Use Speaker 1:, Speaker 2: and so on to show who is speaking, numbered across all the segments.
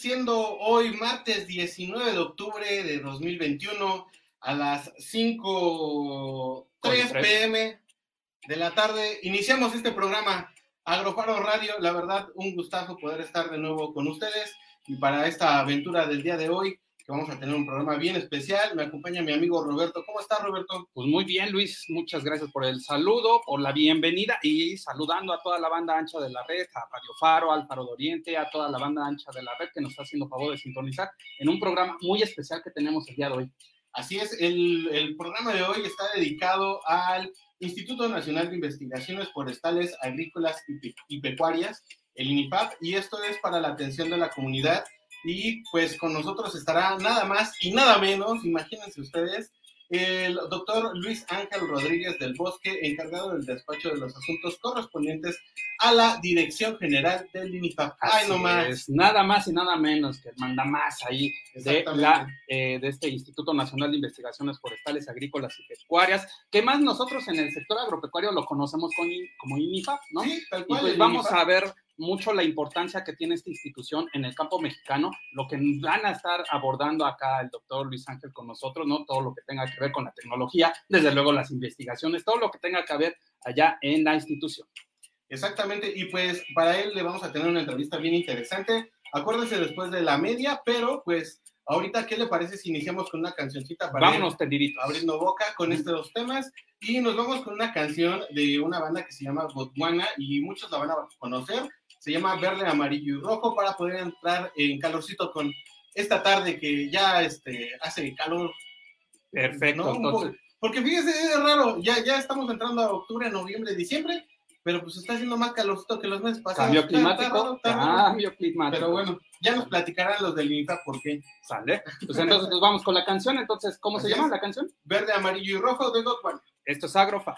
Speaker 1: Siendo hoy martes 19 de octubre de 2021 a las 5.03 pm de la tarde, iniciamos este programa Agrofaro Radio. La verdad, un gustazo poder estar de nuevo con ustedes y para esta aventura del día de hoy vamos a tener un programa bien especial. Me acompaña mi amigo Roberto. ¿Cómo estás, Roberto?
Speaker 2: Pues muy bien, Luis. Muchas gracias por el saludo, por la bienvenida y saludando a toda la banda ancha de la red, a Radio Faro, al Faro de Oriente, a toda la banda ancha de la red que nos está haciendo favor de sintonizar en un programa muy especial que tenemos el día de hoy.
Speaker 1: Así es, el, el programa de hoy está dedicado al Instituto Nacional de Investigaciones Forestales, Agrícolas y, y Pecuarias, el INIPAP, y esto es para la atención de la comunidad y pues con nosotros estará nada más y nada menos, imagínense ustedes, el doctor Luis Ángel Rodríguez del Bosque, encargado del despacho de los asuntos correspondientes a la Dirección General del INIFAP.
Speaker 2: Ay, no más. Nada más y nada menos que el manda más ahí de, la, eh, de este Instituto Nacional de Investigaciones Forestales, Agrícolas y Pecuarias, que más nosotros en el sector agropecuario lo conocemos con, como INIFAP, ¿no?
Speaker 1: Sí, tal
Speaker 2: Y
Speaker 1: cual.
Speaker 2: pues
Speaker 1: el
Speaker 2: vamos
Speaker 1: INIFAP.
Speaker 2: a ver mucho la importancia que tiene esta institución en el campo mexicano, lo que van a estar abordando acá el doctor Luis Ángel con nosotros, ¿no? Todo lo que tenga que ver con la tecnología, desde luego las investigaciones, todo lo que tenga que ver allá en la institución.
Speaker 1: Exactamente, y pues para él le vamos a tener una entrevista bien interesante. Acuérdese después de la media, pero pues ahorita, ¿qué le parece si iniciamos con una cancioncita para
Speaker 2: Vámonos tendiditos.
Speaker 1: abriendo boca con estos dos temas? Y nos vamos con una canción de una banda que se llama Botswana y muchos la van a conocer. Se llama Verde, Amarillo y Rojo para poder entrar en calorcito con esta tarde que ya este, hace calor.
Speaker 2: Perfecto.
Speaker 1: Porque fíjese, es raro, ya, ya estamos entrando a octubre, noviembre, diciembre, pero pues está haciendo más calorcito que los meses pasados.
Speaker 2: cambio
Speaker 1: Está- está
Speaker 2: climático.
Speaker 1: está raro.
Speaker 2: Cambio climático.
Speaker 1: Pero bueno, ya nos platicarán los del INFA por qué.
Speaker 2: Sale. Pues entonces nos vamos con la canción. Entonces, ¿cómo se llama
Speaker 1: es.
Speaker 2: la canción?
Speaker 1: Verde, amarillo y rojo de Godwan.
Speaker 2: Esto es Agrofa.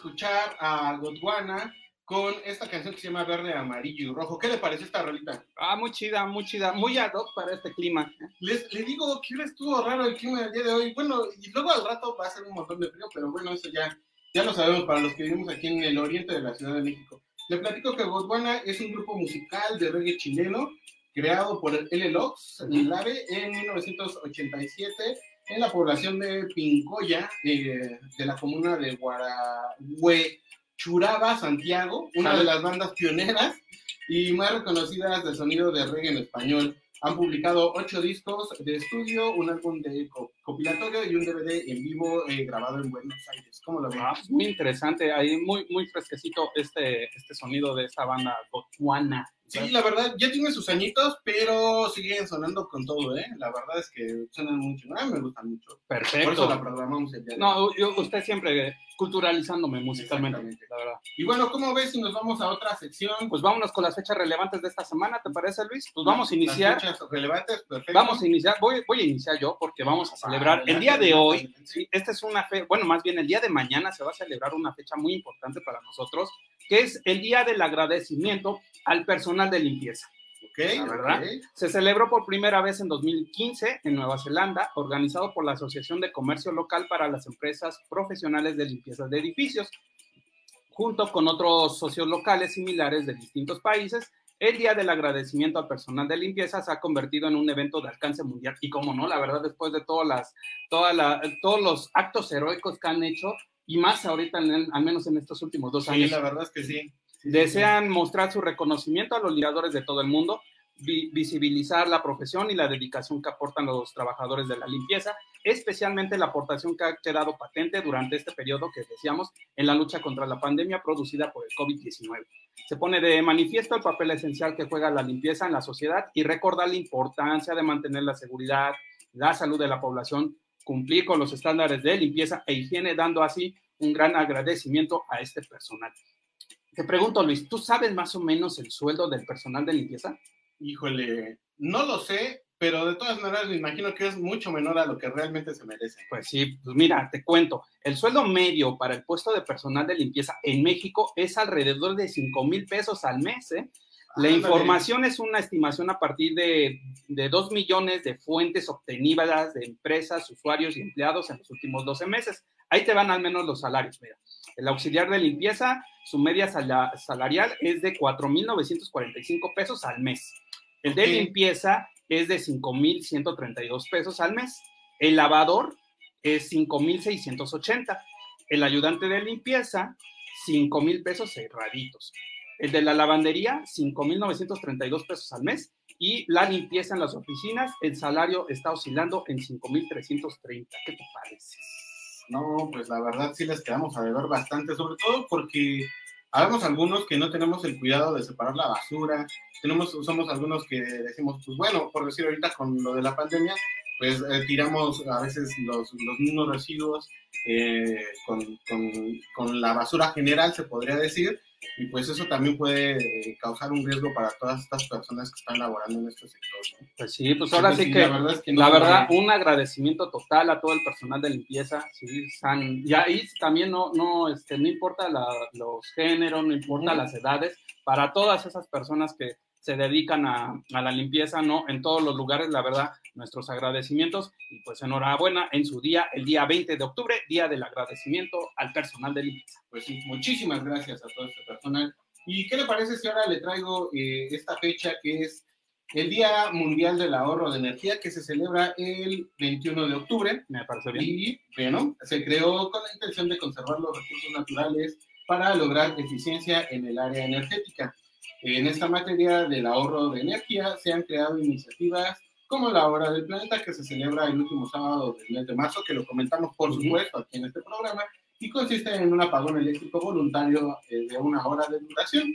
Speaker 1: Escuchar a Godwana con esta canción que se llama Verde, Amarillo y Rojo. ¿Qué le parece esta rolita?
Speaker 2: Ah, muy chida, muy chida, muy ad hoc para este clima.
Speaker 1: Les, les digo que estuvo raro el clima del día de hoy. Bueno, y luego al rato va a ser un montón de frío, pero bueno, eso ya, ya lo sabemos para los que vivimos aquí en el oriente de la Ciudad de México. Le platico que Godwana es un grupo musical de reggae chileno creado por el L-Lox en en 1987 en la población de Pincoya, eh, de la comuna de Guarahue Churaba Santiago, una de las bandas pioneras y más reconocidas del sonido de reggae en español. Han publicado ocho discos de estudio, un álbum de compilatorio y un DVD en vivo eh, grabado en Buenos Aires. ¿Cómo lo?
Speaker 2: Ah, muy interesante, ahí muy, muy fresquecito este, este sonido de esta banda Botswana.
Speaker 1: Sí, la verdad, ya tiene sus añitos, pero siguen sonando con todo, ¿eh? La verdad es que suenan mucho. A mí me gustan mucho.
Speaker 2: Perfecto.
Speaker 1: Por eso la programamos el día de
Speaker 2: No, yo, usted siempre culturalizándome musicalmente, la verdad.
Speaker 1: Y bueno, ¿cómo ves si nos vamos a otra sección?
Speaker 2: Pues vámonos con las fechas relevantes de esta semana, ¿te parece, Luis? Pues vamos a iniciar.
Speaker 1: Las fechas relevantes, perfecto.
Speaker 2: Vamos a iniciar, voy, voy a iniciar yo porque vamos a celebrar el día de hoy. Sí, esta es una fe, bueno, más bien el día de mañana se va a celebrar una fecha muy importante para nosotros, que es el día del agradecimiento al personal de limpieza.
Speaker 1: Okay,
Speaker 2: ¿verdad? Se celebró por primera vez en 2015 en Nueva Zelanda, organizado por la Asociación de Comercio Local para las Empresas Profesionales de Limpieza de Edificios, junto con otros socios locales similares de distintos países. El Día del Agradecimiento al Personal de Limpieza se ha convertido en un evento de alcance mundial. Y como no, la verdad, después de todas las, todas la, todos los actos heroicos que han hecho, y más ahorita, al menos en estos últimos dos años.
Speaker 1: Sí, la verdad es que sí
Speaker 2: Desean mostrar su reconocimiento a los lideradores de todo el mundo, visibilizar la profesión y la dedicación que aportan los trabajadores de la limpieza, especialmente la aportación que ha quedado patente durante este periodo que decíamos en la lucha contra la pandemia producida por el COVID-19. Se pone de manifiesto el papel esencial que juega la limpieza en la sociedad y recordar la importancia de mantener la seguridad, la salud de la población, cumplir con los estándares de limpieza e higiene, dando así un gran agradecimiento a este personal. Te pregunto, Luis, ¿tú sabes más o menos el sueldo del personal de limpieza?
Speaker 1: Híjole, no lo sé, pero de todas maneras me imagino que es mucho menor a lo que realmente se merece.
Speaker 2: Pues sí, pues mira, te cuento, el sueldo medio para el puesto de personal de limpieza en México es alrededor de 5 mil pesos al mes, ¿eh? La información es una estimación a partir de, de 2 millones de fuentes obtenidas de empresas, usuarios y empleados en los últimos 12 meses. Ahí te van al menos los salarios, mira. El auxiliar de limpieza, su media salarial es de 4.945 pesos al mes. El de limpieza es de 5.132 pesos al mes. El lavador es 5.680. El ayudante de limpieza, 5.000 pesos cerraditos. El de la lavandería, 5.932 pesos al mes. Y la limpieza en las oficinas, el salario está oscilando en 5.330. ¿Qué te parece?
Speaker 1: No, pues la verdad sí les quedamos a deber bastante, sobre todo porque habemos algunos que no tenemos el cuidado de separar la basura, tenemos, somos algunos que decimos, pues bueno, por decir ahorita con lo de la pandemia, pues eh, tiramos a veces los, los mismos residuos eh, con, con, con, la basura general, se podría decir, y pues eso también puede causar un riesgo para todas estas personas que están laborando en este sector.
Speaker 2: Pues sí, pues ahora sí, que, la verdad, es que la verdad un agradecimiento total a todo el personal de limpieza, sí, y ahí también no, no, este, no importa los géneros, no importa las edades, para todas esas personas que se dedican a, a, la limpieza, ¿no? En todos los lugares, la verdad, nuestros agradecimientos y pues enhorabuena en su día, el día 20 de octubre, día del agradecimiento al personal de limpieza.
Speaker 1: Pues sí, muchísimas gracias a todo este personal. ¿Y qué le parece si ahora le traigo eh, esta fecha que es el Día Mundial del Ahorro de Energía que se celebra el 21 de octubre?
Speaker 2: Me parece bien.
Speaker 1: Y bueno, se creó con la intención de conservar los recursos naturales para lograr eficiencia en el área energética. En esta materia del ahorro de energía se han creado iniciativas como la Hora del Planeta, que se celebra el último sábado del mes de marzo, que lo comentamos por supuesto aquí en este programa, y consiste en un apagón eléctrico voluntario eh, de una hora de duración.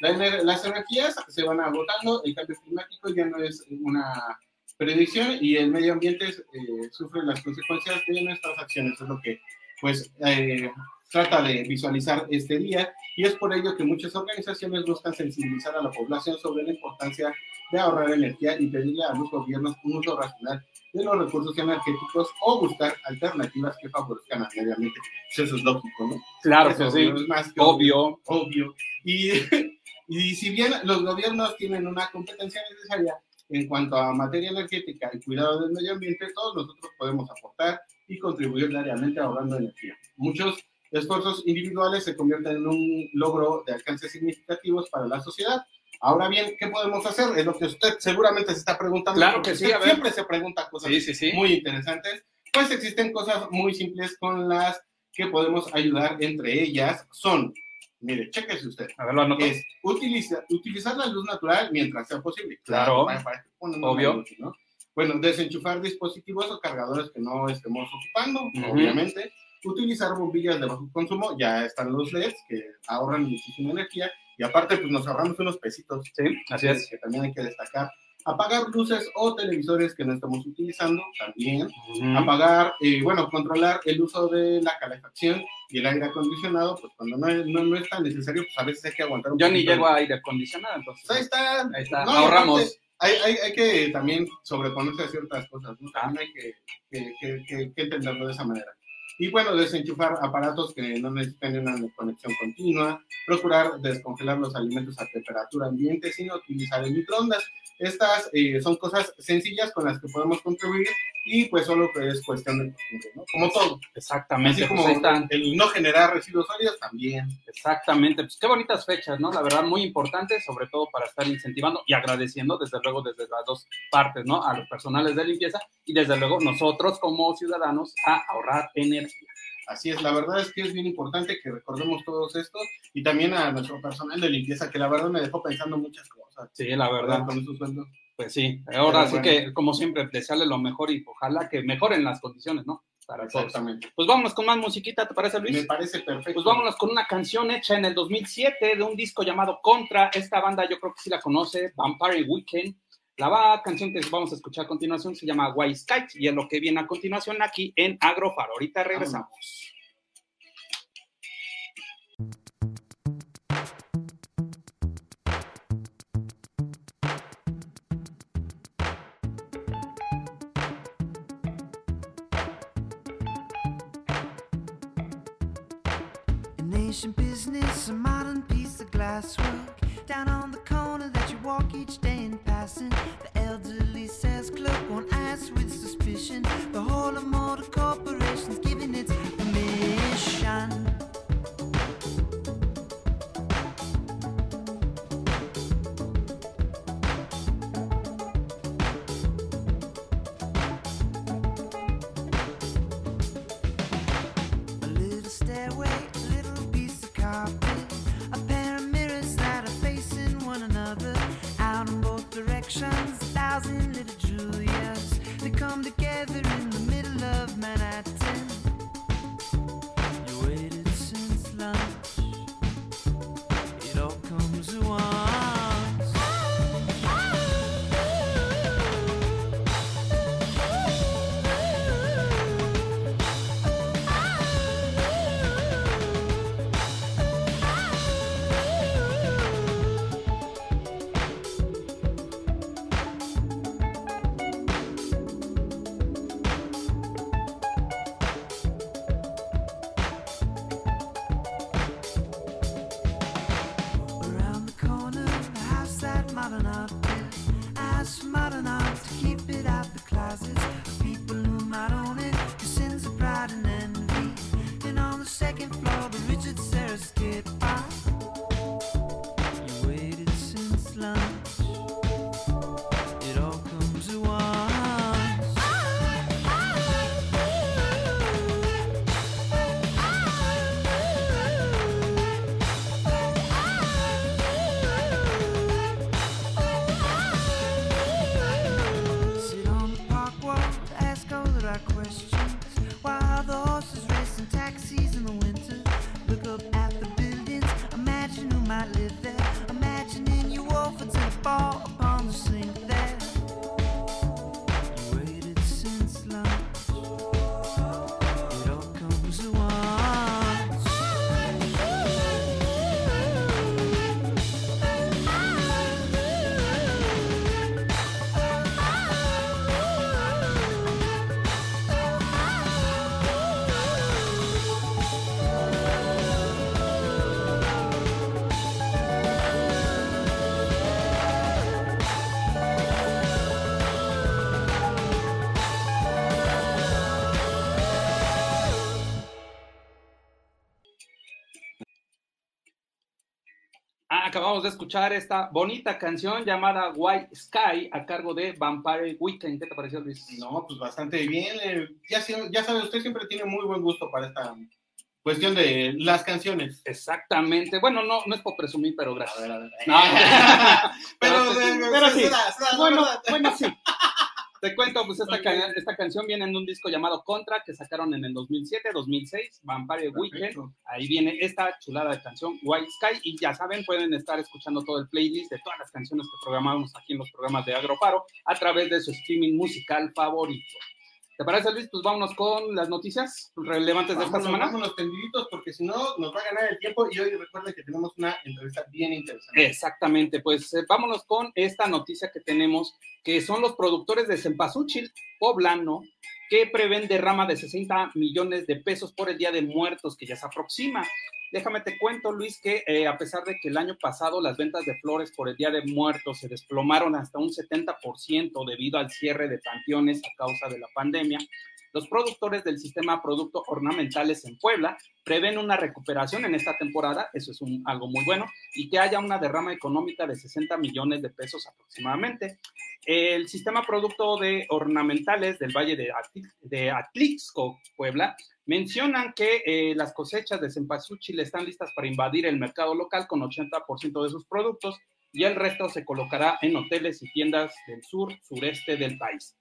Speaker 1: las energías se van agotando, el cambio climático ya no es una predicción y el medio ambiente eh, sufre las consecuencias de nuestras acciones, es lo que pues eh, trata de visualizar este día y es por ello que muchas organizaciones buscan sensibilizar a la población sobre la importancia de ahorrar energía y pedirle a los gobiernos un uso racional de los recursos energéticos o buscar alternativas que favorezcan al medio ambiente. Pues eso es lógico, ¿no?
Speaker 2: Claro
Speaker 1: Eso
Speaker 2: sí.
Speaker 1: es más que
Speaker 2: Obvio.
Speaker 1: obvio. Y, y si bien los gobiernos tienen una competencia necesaria en cuanto a materia energética y cuidado del medio ambiente, todos nosotros podemos aportar y contribuir diariamente ahorrando energía. Muchos esfuerzos individuales se convierten en un logro de alcances significativos para la sociedad. Ahora bien, ¿qué podemos hacer? Es lo que usted seguramente se está preguntando.
Speaker 2: Claro que sí, a ver.
Speaker 1: Siempre se pregunta cosas
Speaker 2: Sí, sí, sí.
Speaker 1: muy interesantes. Pues existen cosas muy simples con las que podemos ayudar. Entre ellas son, mire, chéquese usted,
Speaker 2: A ver, lo anoto.
Speaker 1: es utilizar, utilizar la luz natural mientras sea posible.
Speaker 2: Claro.
Speaker 1: para- para pongan una
Speaker 2: Obvio.
Speaker 1: luz, ¿no? Bueno, desenchufar dispositivos o cargadores que no estemos ocupando,
Speaker 2: Ujú.
Speaker 1: obviamente. Utilizar bombillas de bajo consumo, ya están los LEDs que ahorran muchísima energía y aparte pues nos ahorramos unos pesitos
Speaker 2: Sí, así es.
Speaker 1: que también hay que destacar. Apagar luces o televisores que no estamos utilizando también.
Speaker 2: Ujú.
Speaker 1: Apagar, eh, bueno, controlar el uso de la calefacción y el aire acondicionado, pues cuando no, no, no es tan necesario, pues a veces hay que aguantar un
Speaker 2: Yo ni
Speaker 1: poquito.
Speaker 2: llego a aire acondicionado, entonces.
Speaker 1: Ahí está.
Speaker 2: Ahí está,
Speaker 1: No,
Speaker 2: ahorramos.
Speaker 1: Hay, hay, hay que también sobreponerse a ciertas cosas, ¿no? También hay que, que, que- que entenderlo de esa manera. Y bueno, desenchufar aparatos que no necesiten una conexión continua, procurar descongelar los alimentos a temperatura ambiente sin utilizar el microondas. Estas eh, son cosas sencillas con las que podemos contribuir y pues solo que es cuestión de costumbre, ¿no? Como todo.
Speaker 2: Exactamente,
Speaker 1: Así
Speaker 2: pues
Speaker 1: como
Speaker 2: están.
Speaker 1: el no generar residuos sólidos también.
Speaker 2: Exactamente, pues qué bonitas fechas, ¿no? La verdad, muy importantes, sobre todo para estar incentivando y agradeciendo, desde luego, desde las dos partes, ¿no? A los personales de limpieza y desde luego nosotros como ciudadanos a ahorrar energía.
Speaker 1: Así es, la verdad es que es bien importante que recordemos todos esto y también a nuestro personal de limpieza, que la verdad me dejó pensando muchas cosas.
Speaker 2: Sí, la verdad,
Speaker 1: Con esos sueldos.
Speaker 2: Pues sí. Ahora
Speaker 1: Pero
Speaker 2: sí
Speaker 1: bueno.
Speaker 2: que, como siempre, desearle lo mejor y ojalá que mejoren las condiciones, ¿no? Para todos.
Speaker 1: Exactamente.
Speaker 2: Pues vámonos con más musiquita, ¿te parece, Luis?
Speaker 1: Me parece perfecto.
Speaker 2: Pues vámonos con una canción hecha en el 2007 de un disco llamado Contra. Esta banda yo creo que sí la conoce, Vampire Weekend. La va- canción que vamos a escuchar a continuación se llama White Sky y es lo que viene a continuación aquí en Agrofar. Ahorita regresamos.
Speaker 3: Ancient business, a modern piece of glasswork. Down on the corner that you walk each day in passing. The elderly says, clerk on eyes with suspicion. The whole of motor corporation's giving its permission.
Speaker 2: Acabamos de escuchar esta bonita canción llamada White Sky a cargo de Vampire Weekend. ¿Qué te pareció, Luis?
Speaker 1: No, pues bastante bien. eh, ya, ya sabe, usted siempre tiene muy buen gusto para esta cuestión de las canciones.
Speaker 2: Exactamente. Bueno, no, no es por presumir, pero
Speaker 1: A
Speaker 2: gracias.
Speaker 1: ver, a ver.
Speaker 2: No.
Speaker 1: pero,
Speaker 2: Pero- pero sí.
Speaker 1: será- será la
Speaker 2: Bueno,
Speaker 1: verdad.
Speaker 2: bueno, sí. Te cuento, pues esta,
Speaker 1: Ok.
Speaker 2: ca- esta canción viene en un disco llamado Contra que sacaron en el 2007, 2006, Vampire Weekend.
Speaker 1: Perfecto.
Speaker 2: Ahí viene esta chulada de canción, White Sky, y ya saben, pueden estar escuchando todo el playlist de todas las canciones que programamos aquí en los programas de Agroparo a través de su streaming musical favorito. ¿Te parece, Luis? Pues vámonos con las noticias relevantes de esta
Speaker 1: Vámonos,
Speaker 2: semana.
Speaker 1: vámonos tendiditos, porque si no, nos va a ganar el tiempo. Y hoy recuerden que tenemos una entrevista bien interesante.
Speaker 2: Exactamente, pues eh, vámonos con esta noticia que tenemos, que son los productores de Cempasúchil poblano, que prevén derrama de 60 millones de pesos por el Día de Muertos que ya se aproxima. Déjame te cuento, Luis, que eh, a pesar de que el año pasado las ventas de flores por el Día de Muertos se desplomaron hasta un 70% debido al cierre de panteones a causa de la pandemia, los productores del sistema Productos Ornamentales en Puebla prevén una recuperación en esta temporada, eso es algo muy bueno, y que haya una derrama económica de 60 millones de pesos aproximadamente. El sistema producto de ornamentales del Valle de Atlixco, Puebla, mencionan que eh, las cosechas de cempasúchil están listas para invadir el mercado local con 80% de sus productos y el resto se colocará en hoteles y tiendas del sur, sureste del país.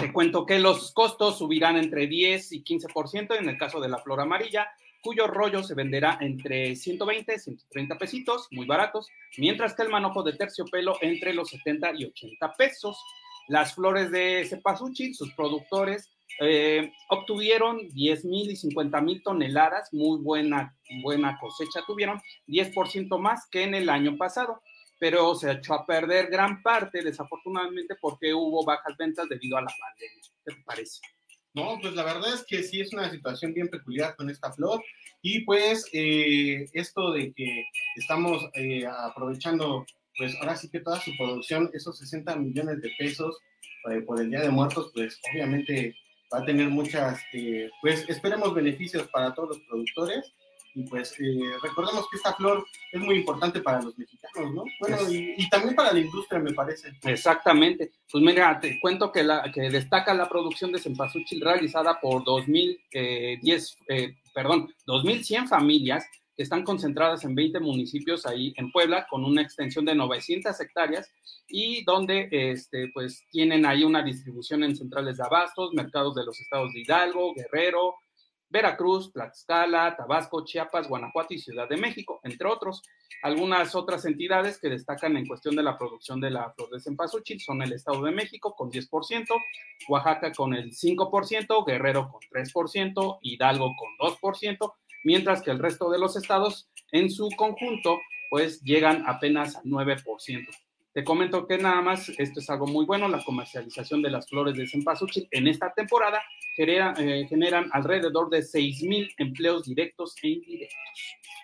Speaker 2: Te cuento que los costos subirán entre 10 y 15% en el caso de la flor amarilla, cuyo rollo se venderá entre 120 y 130 pesitos, muy baratos, mientras que el manojo de terciopelo entre los 70 y 80 pesos. Las flores de cempasúchil, sus productores, eh, obtuvieron 10 mil y 50 mil toneladas, muy buena, buena cosecha tuvieron, 10% más que en el año pasado, pero se echó a perder gran parte, desafortunadamente, porque hubo bajas ventas debido a la pandemia. ¿Qué te parece?
Speaker 1: No, pues la verdad es que sí es una situación bien peculiar con esta flor. Y pues eh, esto de que estamos eh, aprovechando, pues ahora sí que toda su producción, esos 60 millones de pesos eh, por el Día de Muertos, pues obviamente va a tener muchas, eh, pues esperemos beneficios para todos los productores. Y pues eh, recordemos que esta flor es muy importante para los mexicanos, ¿no? Bueno, y, y también para la industria, me parece.
Speaker 2: Exactamente. Pues mira, te cuento que, la, que destaca la producción de cempasúchil realizada por 2010, eh, perdón, 2100 familias que están concentradas en 20 municipios ahí en Puebla con una extensión de 900 hectáreas y donde este, pues tienen ahí una distribución en centrales de abastos, mercados de los estados de Hidalgo, Guerrero, Veracruz, Tlaxcala, Tabasco, Chiapas, Guanajuato y Ciudad de México, entre otros. Algunas otras entidades que destacan en cuestión de la producción de la flor de cempasúchil son el Estado de México con 10%, Oaxaca con el 5%, Guerrero con 3%, Hidalgo con 2%, mientras que el resto de los estados en su conjunto pues llegan apenas al 9%. Te comento que nada más, esto es algo muy bueno, la comercialización de las flores de cempasúchil en esta temporada genera- eh, generan alrededor de 6 mil empleos directos e indirectos.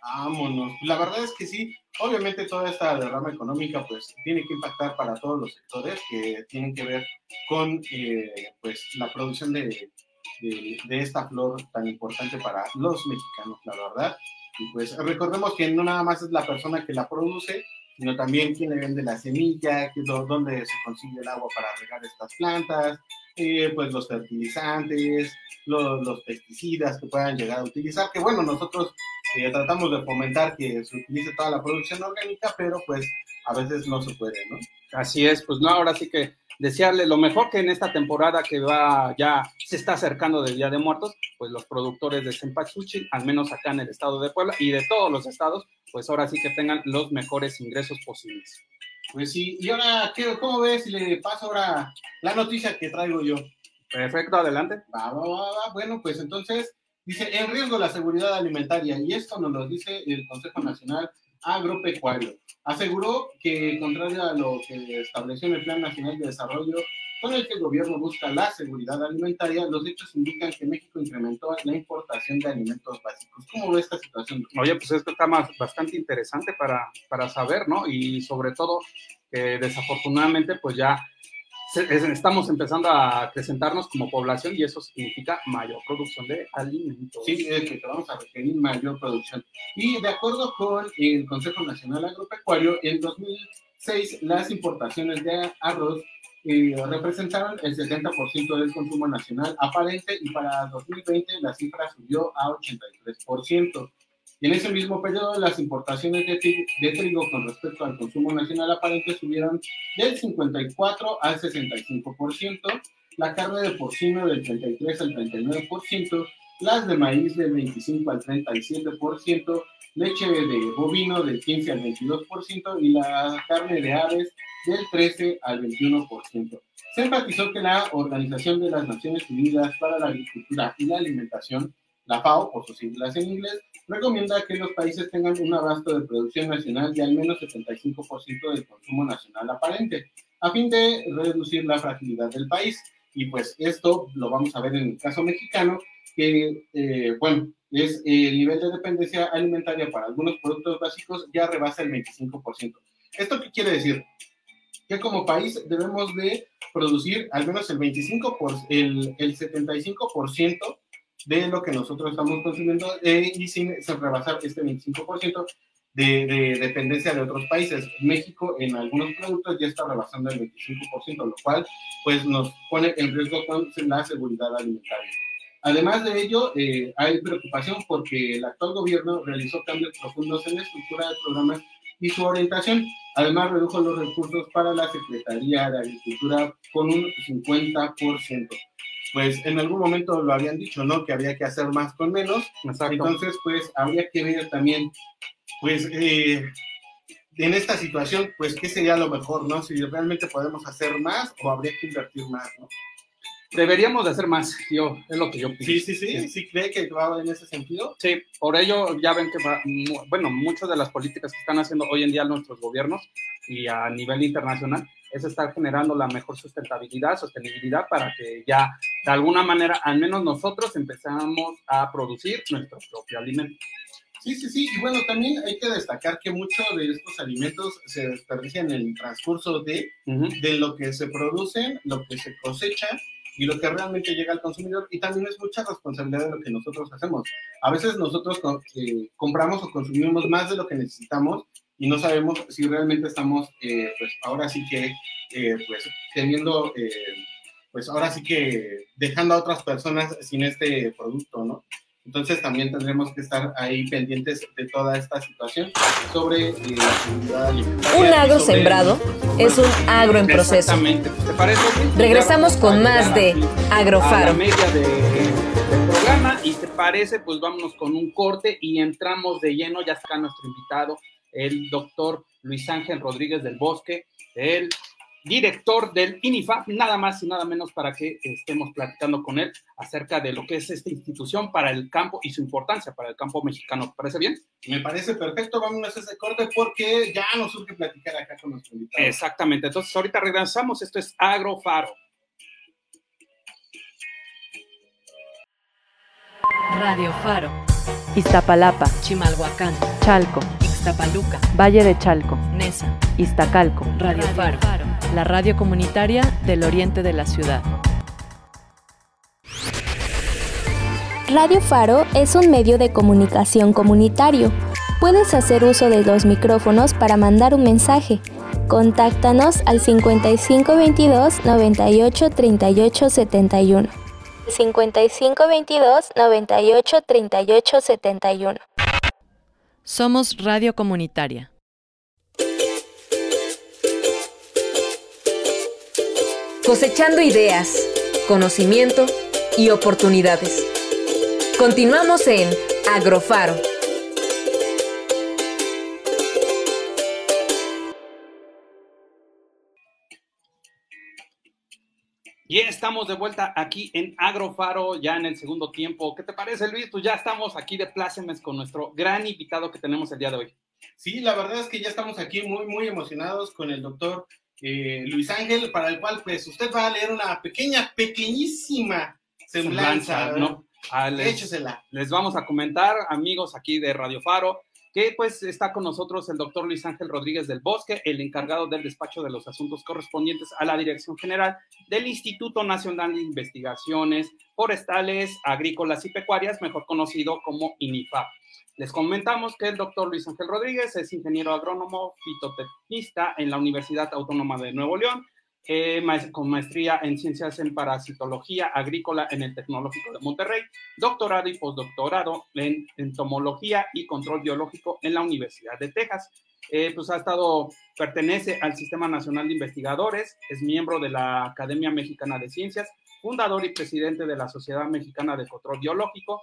Speaker 1: Vámonos. La verdad es que sí, obviamente toda esta derrama económica pues tiene que impactar para todos los sectores que tienen que ver con eh, pues la producción de, de, de esta flor tan importante para los mexicanos, la verdad. Y pues recordemos que no nada más es la persona que la produce, sino también quien le vende la semilla, donde se consigue el agua para regar estas plantas, eh, pues los fertilizantes, los, los pesticidas que puedan llegar a utilizar, que bueno, nosotros eh, tratamos de fomentar que se utilice toda la producción orgánica, pero pues a veces no se puede, ¿no?
Speaker 2: Así es, pues no, ahora sí que desearle lo mejor que en esta temporada que va ya se está acercando del Día de Muertos, pues los productores de cempasúchil, al menos acá en el estado de Puebla y de todos los estados, pues ahora sí que tengan los mejores ingresos posibles.
Speaker 1: Pues sí, y ahora, ¿qué, ¿cómo ves si le paso ahora la noticia que traigo yo?
Speaker 2: Perfecto, adelante.
Speaker 1: Va, va, va, va. Bueno, pues entonces dice, en riesgo la seguridad alimentaria, y esto nos lo dice el Consejo Nacional Agropecuario. Aseguró que, contrario a lo que estableció en el Plan Nacional de Desarrollo, con el que el gobierno busca la seguridad alimentaria, los hechos indican que México incrementó la importación de alimentos básicos. ¿Cómo ve esta situación?
Speaker 2: Oye, pues esto está más, bastante interesante para, para saber, ¿no? Y sobre todo desafortunadamente pues ya estamos empezando a acrecentarnos como población y eso significa mayor producción de alimentos.
Speaker 1: Sí, es que vamos a requerir mayor producción. Y de acuerdo con el Consejo Nacional Agropecuario, en 2006 las importaciones de arroz eh, representaron el 70% del consumo nacional aparente y para 2020 la cifra subió a 83%. En ese mismo periodo las importaciones de, tri- de trigo con respecto al consumo nacional aparente subieron del 54 al 65%, la carne de porcino del 33 al 39%, las de maíz del 25 al 37%, leche de bovino del 15 al 22% y la carne de aves del 13 al 21%. Se enfatizó que la Organización de las Naciones Unidas para la Agricultura y la Alimentación, la FAO, por sus siglas en inglés, recomienda que los países tengan un abasto de producción nacional de al menos 75% del consumo nacional aparente, a fin de reducir la fragilidad del país. Y pues esto lo vamos a ver en el caso mexicano, que, eh, bueno, es el nivel de dependencia alimentaria para algunos productos básicos ya rebasa el 25%. ¿Esto qué quiere decir? Que como país debemos de producir al menos el 25%, por, el, el 75% de lo que nosotros estamos consumiendo eh, y sin, rebasar este 25% de, de dependencia de otros países. México en algunos productos ya está rebasando el 25%, lo cual pues nos pone en riesgo con la seguridad alimentaria. Además de ello, eh, hay preocupación porque el actual gobierno realizó cambios profundos en la estructura de programas y su orientación. Además, redujo los recursos para la Secretaría de Agricultura con un 50%. Pues en algún momento lo habían dicho, ¿no? Que había que hacer más con menos.
Speaker 2: Exacto.
Speaker 1: Entonces, pues habría que ver también, pues, eh, en esta situación, pues, ¿qué sería lo mejor, no? Si realmente podemos hacer más o habría que invertir más, ¿no?
Speaker 2: Deberíamos de hacer más, yo, es lo que yo pienso.
Speaker 1: Sí, sí, sí, sí, cree que va en ese sentido.
Speaker 2: Sí, por ello ya ven que, bueno, muchas de las políticas que están haciendo hoy en día nuestros gobiernos y a nivel internacional es estar generando la mejor sustentabilidad, sostenibilidad para que ya de alguna manera, al menos nosotros, empezamos a producir nuestro propio alimento.
Speaker 1: Sí, sí, sí. Y bueno, también hay que destacar que muchos de estos alimentos se desperdician en el transcurso de, de lo que se producen, lo que se cosecha y lo que realmente llega al consumidor. Y también es mucha responsabilidad de lo que nosotros hacemos. A veces nosotros eh, compramos o consumimos más de lo que necesitamos y no sabemos si realmente estamos, eh, pues ahora sí que, eh, pues teniendo, pues ahora sí que dejando a otras personas sin este producto, ¿no? Entonces también tendremos que estar ahí pendientes de toda esta situación sobre eh, la seguridad alimentaria.
Speaker 4: Un agro
Speaker 1: sobre-
Speaker 4: sembrado es un agro en proceso.
Speaker 2: Exactamente. ¿Te parece? Luis?
Speaker 4: Regresamos con más de
Speaker 2: llegar aquí a la
Speaker 4: Agrofaro.
Speaker 2: media de- del programa y te parece, pues vámonos con un corte y entramos de lleno. Ya está nuestro invitado, el doctor Luis Ángel Rodríguez del Bosque, el director del INIFAP, nada más y nada menos para que estemos platicando con él acerca de lo que es esta institución para el campo y su importancia para el campo mexicano. ¿Te parece bien?
Speaker 1: Me parece perfecto, vámonos a ese corte porque ya nos surge platicar acá con nuestro invitado.
Speaker 2: Exactamente. Entonces, ahorita regresamos. Esto es Agrofaro.
Speaker 5: Radio Faro,
Speaker 6: Iztapalapa,
Speaker 5: Chimalhuacán,
Speaker 6: Chalco,
Speaker 5: Ixtapaluca,
Speaker 6: Valle de Chalco,
Speaker 5: Nesa,
Speaker 6: Iztacalco,
Speaker 5: Radio, Faro.
Speaker 6: la radio comunitaria del oriente de la ciudad.
Speaker 7: Radio Faro es un medio de comunicación comunitario. Puedes hacer uso de los micrófonos para mandar un mensaje. Contáctanos al 5522 98 38 71. 5522 98 38 71.
Speaker 6: Somos radio comunitaria.
Speaker 4: Cosechando ideas, conocimiento y oportunidades. Continuamos en Agrofaro.
Speaker 2: Y estamos de vuelta aquí en Agrofaro, ya en el segundo tiempo. ¿Qué te parece, Luis? Pues ya estamos aquí de plácemes con nuestro gran invitado que tenemos el día de hoy.
Speaker 1: Sí, la verdad es que ya estamos aquí muy, muy emocionados con el doctor eh, Luis Ángel, para el cual pues usted va a leer una pequeña, pequeñísima semblanza,
Speaker 2: Semblanza, ¿no? Ah, les,
Speaker 1: Échesela.
Speaker 2: les vamos a comentar, amigos aquí de Radio Faro, que pues está con nosotros el doctor Luis Ángel Rodríguez del Bosque, el encargado del despacho de los asuntos correspondientes a la Dirección General del Instituto Nacional de Investigaciones Forestales, Agrícolas y Pecuarias, mejor conocido como INIFAP. Les comentamos que el doctor Luis Ángel Rodríguez es ingeniero agrónomo fitotecnista en la Universidad Autónoma de Nuevo León, eh, con maestría en ciencias en parasitología agrícola en el Tecnológico de Monterrey, doctorado y postdoctorado en entomología y control biológico en la Universidad de Texas. Eh, pues ha estado, pertenece al Sistema Nacional de Investigadores, es miembro de la Academia Mexicana de Ciencias, fundador y presidente de la Sociedad Mexicana de Control Biológico,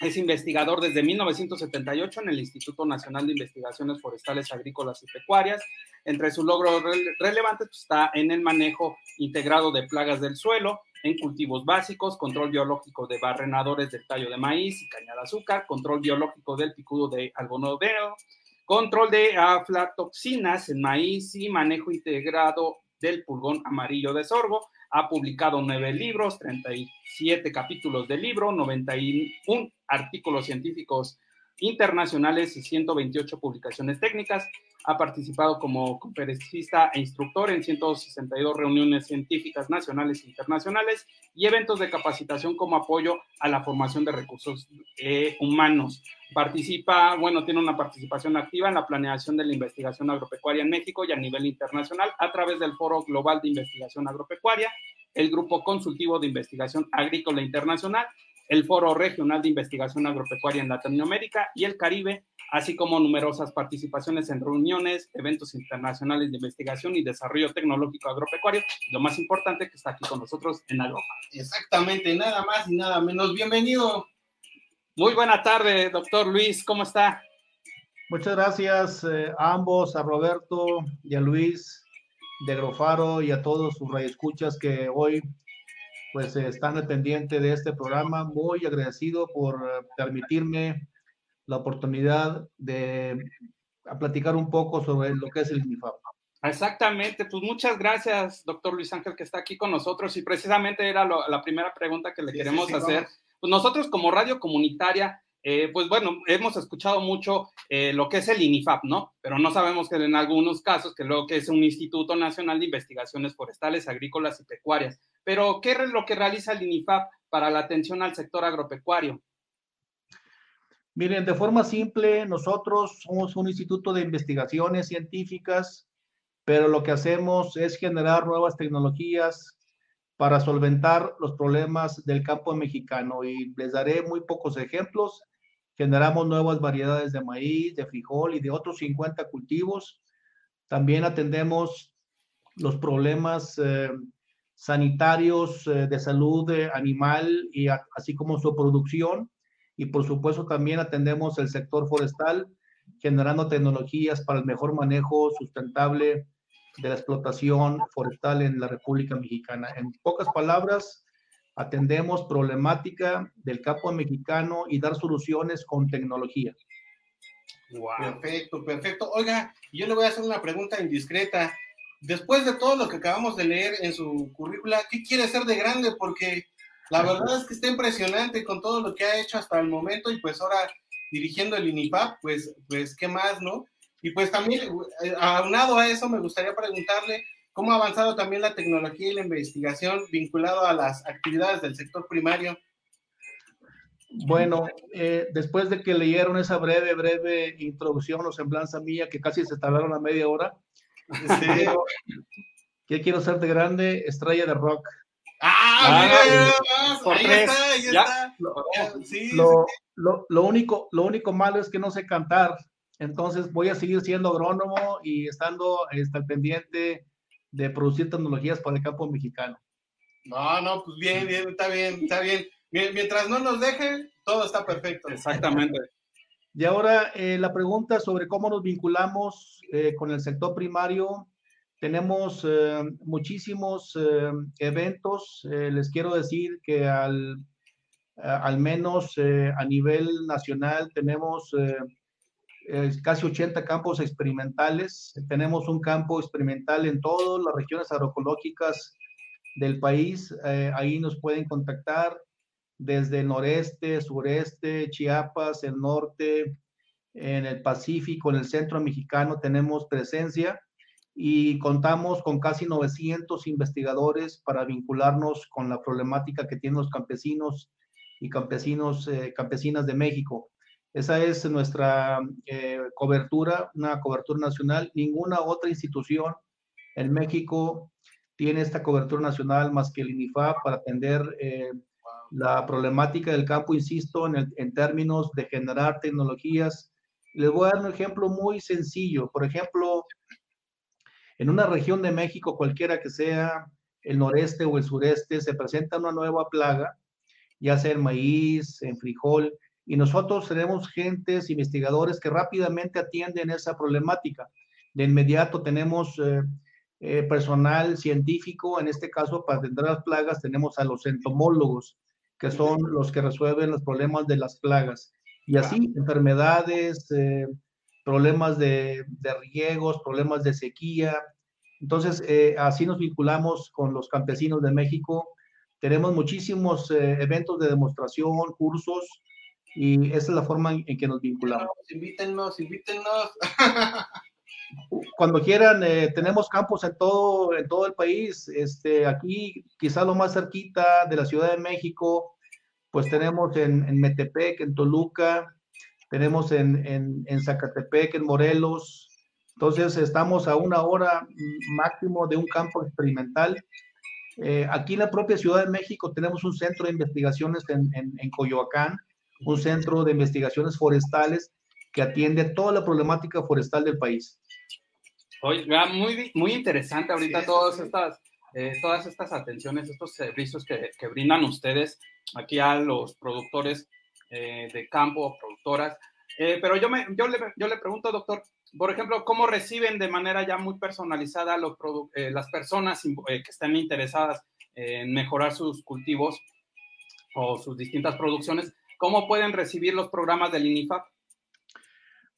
Speaker 2: es investigador desde 1978 en el Instituto Nacional de Investigaciones Forestales, Agrícolas y Pecuarias. Entre sus logros relevantes pues, está en el manejo integrado de plagas del suelo, en cultivos básicos, control biológico de barrenadores del tallo de maíz y caña de azúcar, control biológico del picudo de algodonero, control de aflatoxinas en maíz y manejo integrado del pulgón amarillo de sorgo, ha publicado nueve libros, 37 capítulos de libro, 91 artículos científicos internacionales y 128 publicaciones técnicas. Ha participado como conferencista e instructor en 162 reuniones científicas nacionales e internacionales y eventos de capacitación como apoyo a la formación de recursos eh, humanos. Participa, bueno, tiene una participación activa en la planeación de la investigación agropecuaria en México y a nivel internacional a través del Foro Global de Investigación Agropecuaria, el Grupo Consultivo de Investigación Agrícola Internacional el Foro Regional de Investigación Agropecuaria en Latinoamérica y el Caribe, así como numerosas participaciones en reuniones, eventos internacionales de investigación y desarrollo tecnológico agropecuario. Lo más importante que está aquí con nosotros en Agrofa.
Speaker 1: Exactamente, nada más y nada menos. Bienvenido.
Speaker 2: Muy buena tarde, doctor Luis, ¿cómo está?
Speaker 8: Muchas gracias eh, a ambos, a Roberto y a Luis de Agrofaro y a todos sus radioescuchas que hoy pues están al pendiente de este programa. Muy agradecido por eh, permitirme la oportunidad de platicar un poco sobre lo que es el INIFAP.
Speaker 2: Exactamente, pues muchas gracias, doctor Luis Ángel, que está aquí con nosotros y precisamente era lo, la primera pregunta que le queremos hacer. Pues nosotros como radio comunitaria, eh, pues bueno, hemos escuchado mucho eh, lo que es el INIFAP, ¿no? Pero no sabemos que en algunos casos que lo que es un Instituto Nacional de Investigaciones Forestales, Agrícolas y Pecuarias. Pero, ¿qué es lo que realiza el INIFAP para la atención al sector agropecuario?
Speaker 8: Miren, de forma simple, nosotros somos un instituto de investigaciones científicas, pero lo que hacemos es generar nuevas tecnologías para solventar los problemas del campo mexicano. Y les daré muy pocos ejemplos. Generamos nuevas variedades de maíz, de frijol y de otros 50 cultivos. También atendemos los problemas eh, sanitarios eh, de salud animal y así como su producción. Y por supuesto también atendemos el sector forestal, generando tecnologías para el mejor manejo sustentable de la explotación forestal en la República Mexicana. En pocas palabras, atendemos problemática del campo mexicano y dar soluciones con tecnología.
Speaker 1: Perfecto, perfecto. Oiga, yo le voy a hacer una pregunta indiscreta después de todo lo que acabamos de leer en su currícula, ¿qué quiere ser de grande? Porque la verdad es que está impresionante con todo lo que ha hecho hasta el momento y pues ahora dirigiendo el INIPAP, pues, pues qué más, ¿no? Y pues también, eh, aunado a eso, me gustaría preguntarle cómo ha avanzado también la tecnología y la investigación vinculado a las actividades del sector primario.
Speaker 8: Bueno, eh, después de que leyeron esa breve, breve introducción o semblanza mía, que casi se tardaron a media hora, este, ¿Qué quiero ser de grande? Estrella de rock.
Speaker 1: Ah, mira, ahí está, ahí está.
Speaker 8: Lo, lo, único, lo único malo es que no sé cantar. Entonces voy a seguir siendo agrónomo y estando este, al pendiente de producir tecnologías para el campo mexicano.
Speaker 1: No, no, pues bien, bien, está bien, está bien. Mientras no nos dejen, todo está perfecto.
Speaker 2: Exactamente.
Speaker 8: Y ahora eh, la pregunta sobre cómo nos vinculamos eh, con el sector primario. Tenemos eh, muchísimos eventos. les quiero decir que al, al menos a nivel nacional tenemos casi 80 campos experimentales. Tenemos un campo experimental en todas las regiones agroecológicas del país. ahí nos pueden contactar desde el noreste, sureste, Chiapas, el norte, en el Pacífico, en el centro mexicano tenemos presencia y contamos con casi 900 investigadores para vincularnos con la problemática que tienen los campesinos y campesinos, eh, campesinas de México. Esa es nuestra eh, cobertura, una cobertura nacional. Ninguna otra institución en México tiene esta cobertura nacional más que el INIFAP para atender eh, la problemática del campo, insisto, en, términos de generar tecnologías. Les voy a dar un ejemplo muy sencillo. Por ejemplo, en una región de México, cualquiera que sea el noreste o el sureste, se presenta una nueva plaga, ya sea en maíz, en frijol, y nosotros tenemos gentes, investigadores que rápidamente atienden esa problemática. De inmediato tenemos eh, eh, personal científico, en este caso para atender las plagas tenemos a los entomólogos, que son los que resuelven los problemas de las plagas. Y así, enfermedades, eh, problemas de, de, riegos, problemas de sequía. Entonces, eh, así nos vinculamos con los campesinos de México. Tenemos muchísimos eh, eventos de demostración, cursos, y esa es la forma en, en que nos vinculamos.
Speaker 1: Invítennos, invítennos.
Speaker 8: Cuando quieran, eh, tenemos campos en todo, en todo el país. Este, aquí, quizá lo más cerquita de la Ciudad de México, pues tenemos en, en Metepec, en Toluca, tenemos en, en, en, Zacatepec, en Morelos. Entonces, estamos a una hora máximo de un campo experimental. Eh, aquí en la propia Ciudad de México tenemos un centro de investigaciones en, en Coyoacán, un centro de investigaciones forestales que atiende toda la problemática forestal del país.
Speaker 2: Oiga, muy, muy interesante ahorita sí, todas, estas, eh, todas estas atenciones, estos servicios que, que, brindan ustedes aquí a los productores eh, de campo, productoras. Eh, pero yo, me, yo, le, yo le pregunto, doctor, por ejemplo, ¿cómo reciben de manera ya muy personalizada los eh, las personas que están interesadas en mejorar sus cultivos o sus distintas producciones? ¿Cómo pueden recibir los programas del INIFAP?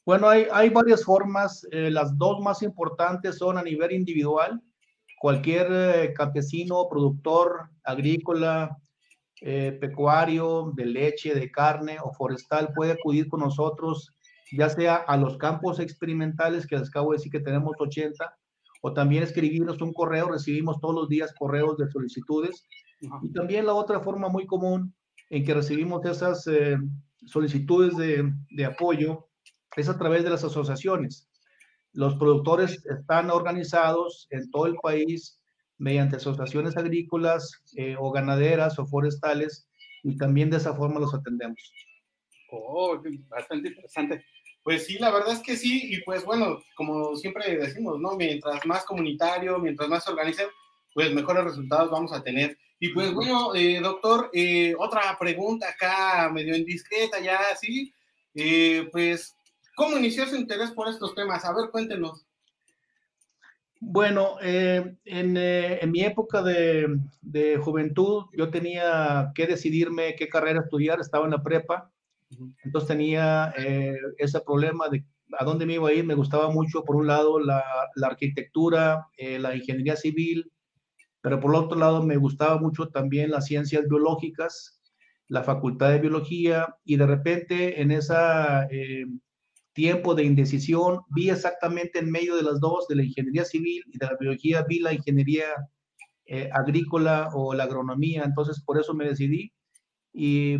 Speaker 8: Bueno, hay, hay varias formas. Las dos más importantes son a nivel individual. Cualquier eh, campesino, productor agrícola, eh, pecuario, de leche, de carne o forestal puede acudir con nosotros, ya sea a los campos experimentales, que les acabo de decir que tenemos 80, o también escribirnos un correo. Recibimos todos los días correos de solicitudes. Y también la otra forma muy común en que recibimos esas eh, solicitudes de, de apoyo es a través de las asociaciones. Los productores están organizados en todo el país mediante asociaciones agrícolas eh, o ganaderas o forestales y también de esa forma los atendemos.
Speaker 2: Oh, bastante interesante.
Speaker 1: Pues sí, la verdad es que sí, y pues bueno, como siempre decimos, ¿no? Mientras más comunitario, mientras más se organicen, pues mejores resultados vamos a tener. Y pues bueno, eh, doctor, eh, otra pregunta acá medio indiscreta ya, ¿sí? Eh, pues ¿Cómo inició su interés por estos temas? A ver, cuéntenos.
Speaker 8: Bueno, eh, en, eh, en, mi época de, de, juventud, yo tenía que decidirme qué carrera estudiar, estaba en la prepa, entonces tenía eh, ese problema de a dónde me iba a ir. Me gustaba mucho, por un lado, la, la arquitectura, eh, la ingeniería civil, pero por otro lado, me gustaba mucho también las ciencias biológicas, la facultad de biología, y de repente en esa eh, tiempo de indecisión, vi exactamente en medio de las dos, de la ingeniería civil y de la biología, vi la ingeniería eh, agrícola o la agronomía, entonces por eso me decidí y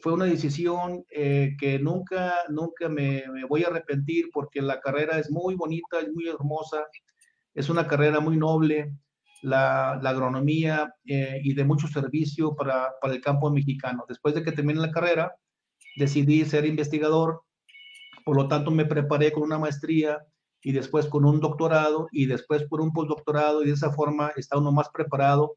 Speaker 8: fue una decisión eh, que nunca, nunca me, voy a arrepentir porque la carrera es muy bonita, es muy hermosa, es una carrera muy noble, la, la agronomía eh, y de mucho servicio para, para el campo mexicano. Después de que terminé la carrera, decidí ser investigador por lo tanto, me preparé con una maestría y después con un doctorado y después por un postdoctorado y de esa forma está uno más preparado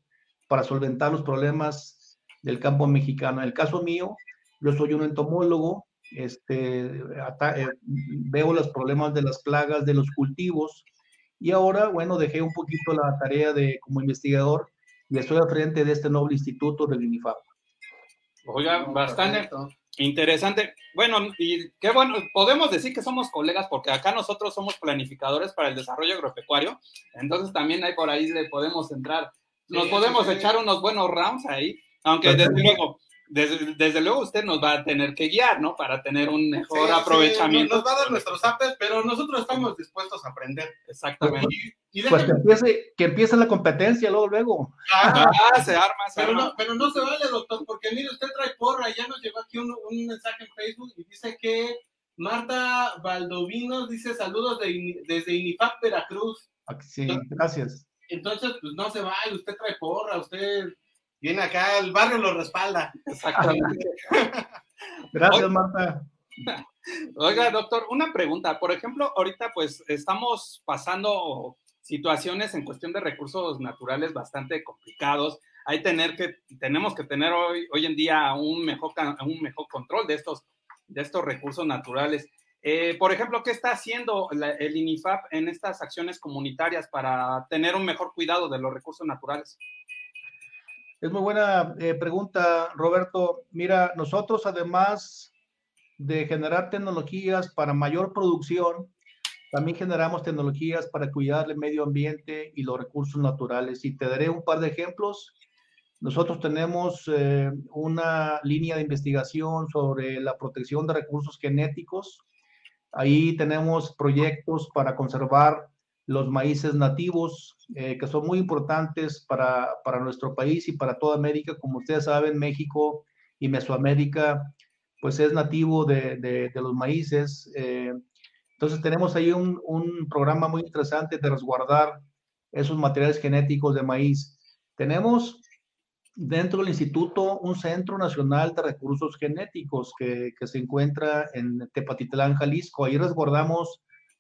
Speaker 8: para solventar los problemas del campo mexicano. En el caso mío, yo soy un entomólogo, este, eh, veo los problemas de las plagas de los cultivos y ahora, bueno, dejé un poquito la tarea de como investigador y estoy al frente de este noble instituto del INIFAP.
Speaker 2: Oiga, bastante, Interesante. Bueno, y qué bueno, podemos decir que somos colegas porque acá nosotros somos planificadores para el desarrollo agropecuario, entonces también ahí por ahí le podemos entrar, nos sí, podemos sí, echar unos buenos rounds ahí, aunque desde luego desde, desde luego usted nos va a tener que guiar, ¿no? Para tener un mejor
Speaker 1: Sí, sí,
Speaker 2: aprovechamiento.
Speaker 1: nos va a dar nuestros apes, pero nosotros estamos dispuestos a aprender.
Speaker 2: Exactamente.
Speaker 1: Y, y
Speaker 8: Pues que empiece, que empiece la competencia luego, luego.
Speaker 1: Ah,
Speaker 2: Ah, se arma, se
Speaker 1: pero,
Speaker 2: arma.
Speaker 1: no, pero no se vale, doctor, porque mire, usted trae porra. Ya nos llegó aquí un, un mensaje en Facebook y dice que Marta Valdovinos dice saludos de Ini- desde Inifap, Veracruz.
Speaker 8: Sí, gracias.
Speaker 1: Entonces, pues no se vale, usted trae porra, usted viene acá, el barrio lo respalda.
Speaker 2: Exactamente.
Speaker 8: Gracias,
Speaker 2: Oye.
Speaker 8: Marta.
Speaker 2: Oiga, doctor, una pregunta. Por ejemplo, ahorita pues estamos pasando situaciones en cuestión de recursos naturales bastante complicados. Hay tener que, tenemos que tener hoy, hoy en día un mejor, ca- un mejor control de estos, de estos recursos naturales. Eh, por ejemplo, ¿qué está haciendo la- el INIFAP en estas acciones comunitarias para tener un mejor cuidado de los recursos naturales?
Speaker 8: Es muy buena eh, pregunta, Roberto. Mira, nosotros además de generar tecnologías para mayor producción, también generamos tecnologías para cuidar el medio ambiente y los recursos naturales. Y te daré un par de ejemplos. Nosotros tenemos eh, una línea de investigación sobre la protección de recursos genéticos. Ahí tenemos proyectos para conservar los maíces nativos, eh, que son muy importantes para, para nuestro país y para toda América. Como ustedes saben, México y Mesoamérica, pues es nativo de, de, de los maíces. eh, entonces tenemos ahí un, un programa muy interesante de resguardar esos materiales genéticos de maíz. Tenemos dentro del instituto un Centro Nacional de Recursos Genéticos que, que se encuentra en Tepatitlán, Jalisco. Ahí resguardamos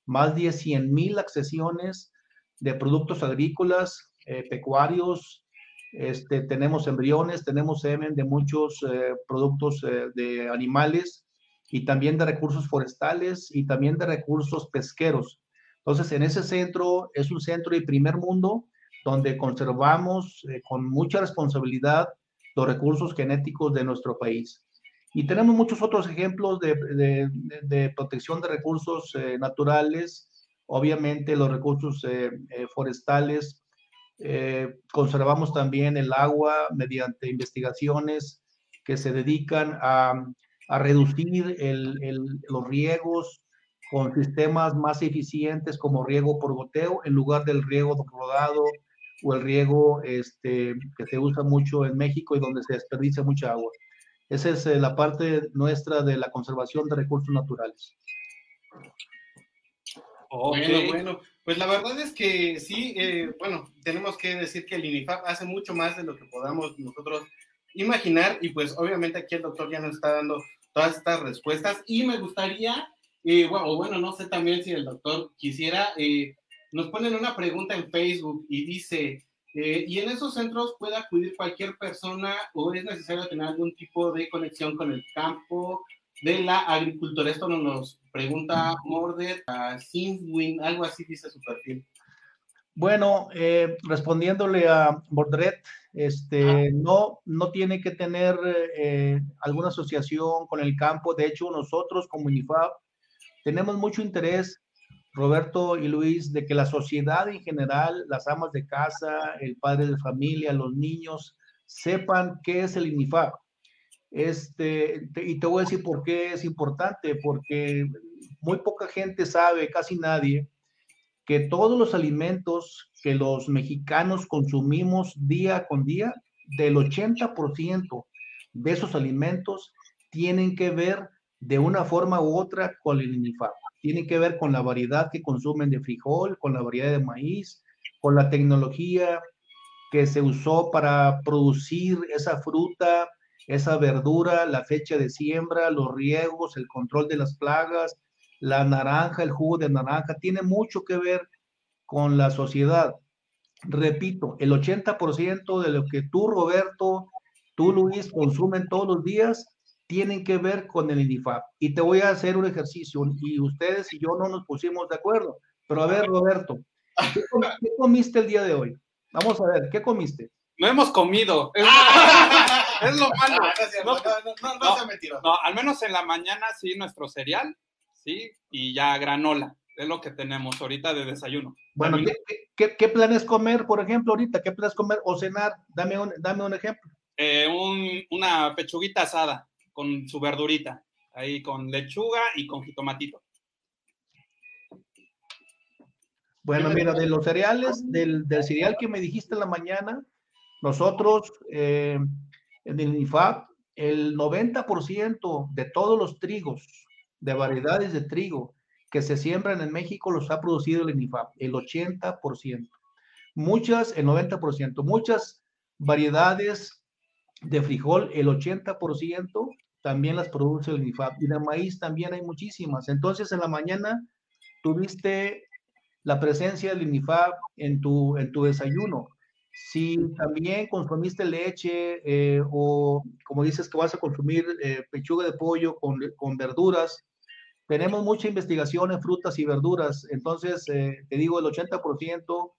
Speaker 8: más de 100 mil accesiones de productos agrícolas, eh, pecuarios, este, tenemos embriones, tenemos semen de muchos eh, productos eh, de animales y también de recursos forestales y también de recursos pesqueros. Entonces, en ese centro es un centro de primer mundo donde conservamos con mucha responsabilidad los recursos genéticos de nuestro país. Y tenemos muchos otros ejemplos de, de, de, protección de recursos eh, naturales, obviamente los recursos eh, eh, forestales. Eh, conservamos también el agua mediante investigaciones que se dedican a, a reducir el, el, los riegos con sistemas más eficientes como riego por goteo en lugar del riego rodado o el riego este, que se usa mucho en México y donde se desperdicia mucha agua. Esa es eh, la parte nuestra de la conservación de recursos naturales.
Speaker 2: Ok.
Speaker 1: Bueno, bueno, pues la verdad es que sí, eh, bueno, tenemos que decir que el INIFAP hace mucho más de lo que podamos nosotros imaginar y pues obviamente aquí el doctor ya nos está dando todas estas respuestas y me gustaría, eh, bueno, bueno, no sé también si el doctor quisiera, eh, nos ponen una pregunta en Facebook y dice, eh, ¿y en esos centros puede acudir cualquier persona o es necesario tener algún tipo de conexión con el campo de la agricultura? Esto nos, pregunta Morder a Sinwin, algo así dice su perfil.
Speaker 8: Bueno, eh, respondiéndole a Bordret, este, no, no tiene que tener eh, alguna asociación con el campo. De hecho, nosotros como UNIFAP tenemos mucho interés, Roberto y Luis, de que la sociedad en general, las amas de casa, el padre de familia, los niños, sepan qué es el UNIFAP. Este, te- y te voy a decir por qué es importante, porque muy poca gente sabe, casi nadie, que todos los alimentos que los mexicanos consumimos día con día, del 80% de esos alimentos tienen que ver de una forma u otra con el INIFAP. Tienen que ver con la variedad que consumen de frijol, con la variedad de maíz, con la tecnología que se usó para producir esa fruta, esa verdura, la fecha de siembra, los riegos, el control de las plagas, la naranja, el jugo de naranja, tiene mucho que ver con la sociedad. Repito, el 80% de lo que tú, Roberto, tú, Luis, consumen todos los días, tienen que ver con el INIFAP. Y te voy a hacer un ejercicio, y ustedes y yo no nos pusimos de acuerdo. Pero a ver, Roberto, ¿qué, com- qué comiste el día de hoy? Vamos a ver, ¿qué comiste?
Speaker 2: No hemos comido. Es, es lo malo.
Speaker 1: Ah, no,
Speaker 2: No,
Speaker 1: no, no, no,
Speaker 2: al menos en la mañana sí, nuestro cereal, sí, y ya granola. Es lo que tenemos ahorita de desayuno.
Speaker 8: Bueno, ¿qué, qué, qué planes comer, por ejemplo, ahorita? ¿Qué planes comer o cenar? Dame un, dame un ejemplo.
Speaker 2: eh, un- una pechuguita asada con su verdurita, ahí con lechuga y con jitomatito.
Speaker 8: Bueno, mira, de los cereales, del, del cereal que me dijiste en la mañana, nosotros eh, en el INIFAP, el 90% de todos los trigos, de variedades de trigo que se siembran en México, los ha producido el INIFAP, el 80%. Muchas, el 90%, muchas variedades de frijol, el 80% también las produce el INIFAP. Y de maíz también hay muchísimas. Entonces, en la mañana tuviste la presencia del INIFAP en tu, en tu desayuno. Si también consumiste leche eh, o como dices que vas a consumir eh, pechuga de pollo con, con verduras, tenemos mucha investigación en frutas y verduras. Entonces, eh, te digo, el 80%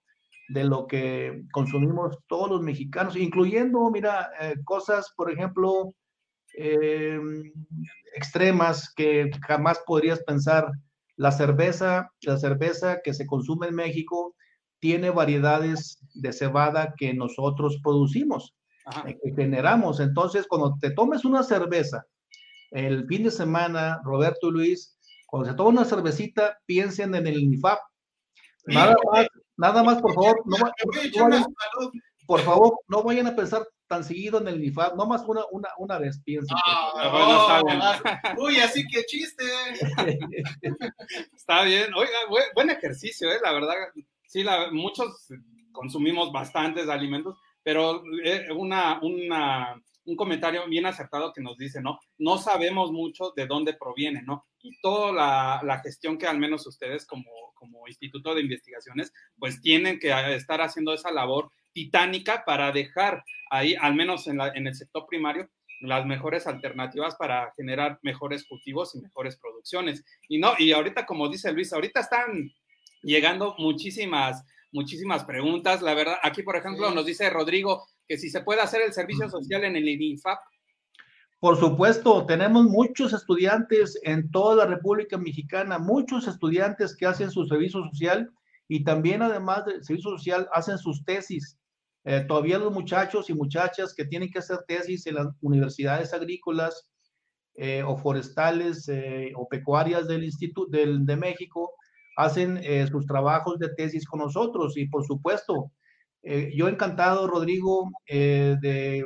Speaker 8: de lo que consumimos todos los mexicanos, incluyendo, mira, eh, cosas, por ejemplo, eh, extremas que jamás podrías pensar. La cerveza, la cerveza que se consume en México tiene variedades de cebada que nosotros producimos,
Speaker 2: Ajá.
Speaker 8: eh, que generamos. Entonces, cuando te tomes una cerveza el fin de semana, Roberto y Luis, cuando se toma una cervecita, piensen en el INIFAP. Nada más, nada más, por favor, no, no vayan- por favor, no vayan a pensar tan seguido en el INIFAP, no más una, una, una vez, piensen.
Speaker 1: Ah, no,
Speaker 2: bien.
Speaker 1: ah, Uy, así que chiste.
Speaker 2: Está bien. Oiga, buen, buen ejercicio, ¿eh? La verdad, sí, la- muchos consumimos bastantes alimentos, pero eh, una, una- un comentario bien acertado que nos dice, ¿no? No sabemos mucho de dónde proviene, ¿no? Y toda la, la gestión que al menos ustedes como, como Instituto de Investigaciones, pues tienen que estar haciendo esa labor titánica para dejar ahí, al menos en, la- en el sector primario, las mejores alternativas para generar mejores cultivos y mejores producciones. Y no, y ahorita, como dice Luis, ahorita están llegando muchísimas, muchísimas preguntas. La verdad, aquí, por ejemplo,
Speaker 1: Sí.
Speaker 2: nos dice Rodrigo que si se puede hacer el servicio social en el INIFAP.
Speaker 8: Por supuesto, tenemos muchos estudiantes en toda la República Mexicana, muchos estudiantes que hacen su servicio social y también además del servicio social hacen sus tesis. Eh, todavía los muchachos y muchachas que tienen que hacer tesis en las universidades agrícolas eh, o forestales eh, o pecuarias del Instituto del, de México hacen sus trabajos de tesis con nosotros. Y por supuesto, yo encantado, Rodrigo, de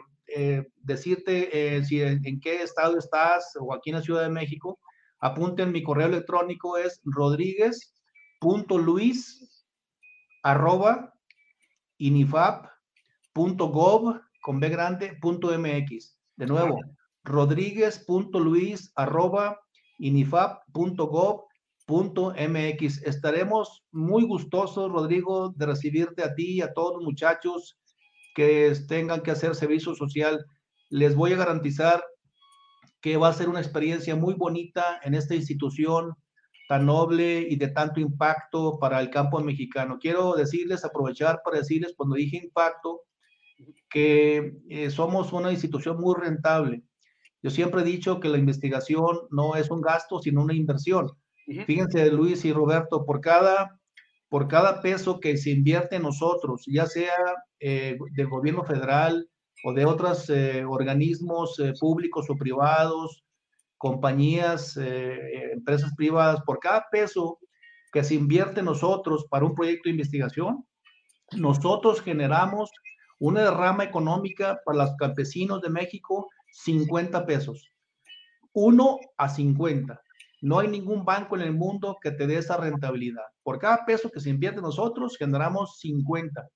Speaker 8: decirte si en, qué estado estás o aquí en la Ciudad de México, apunten mi correo electrónico es rodríguez.luis arroba inifap.gov con B grande punto MX. De nuevo, rodríguez.luis arroba inifap.gov punto MX. Estaremos muy gustosos, Rodrigo, de recibirte a ti y a todos los muchachos que tengan que hacer servicio social. Les voy a garantizar que va a ser una experiencia muy bonita en esta institución tan noble y de tanto impacto para el campo mexicano. Quiero decirles, aprovechar para decirles, cuando dije impacto, que eh, somos una institución muy rentable. Yo siempre he dicho que la investigación no es un gasto, sino una inversión.
Speaker 2: Ujú.
Speaker 8: Fíjense, Luis y Roberto, por cada, por cada peso que se invierte en nosotros, ya sea eh, del gobierno federal o de otros eh, organismos públicos o privados, compañías, empresas privadas, por cada peso que se invierte en nosotros para un proyecto de investigación, nosotros generamos una derrama económica para los campesinos de México, 50 pesos. 1 a 50. No hay ningún banco en el mundo que te dé esa rentabilidad. Por cada peso que se invierte nosotros, generamos 50.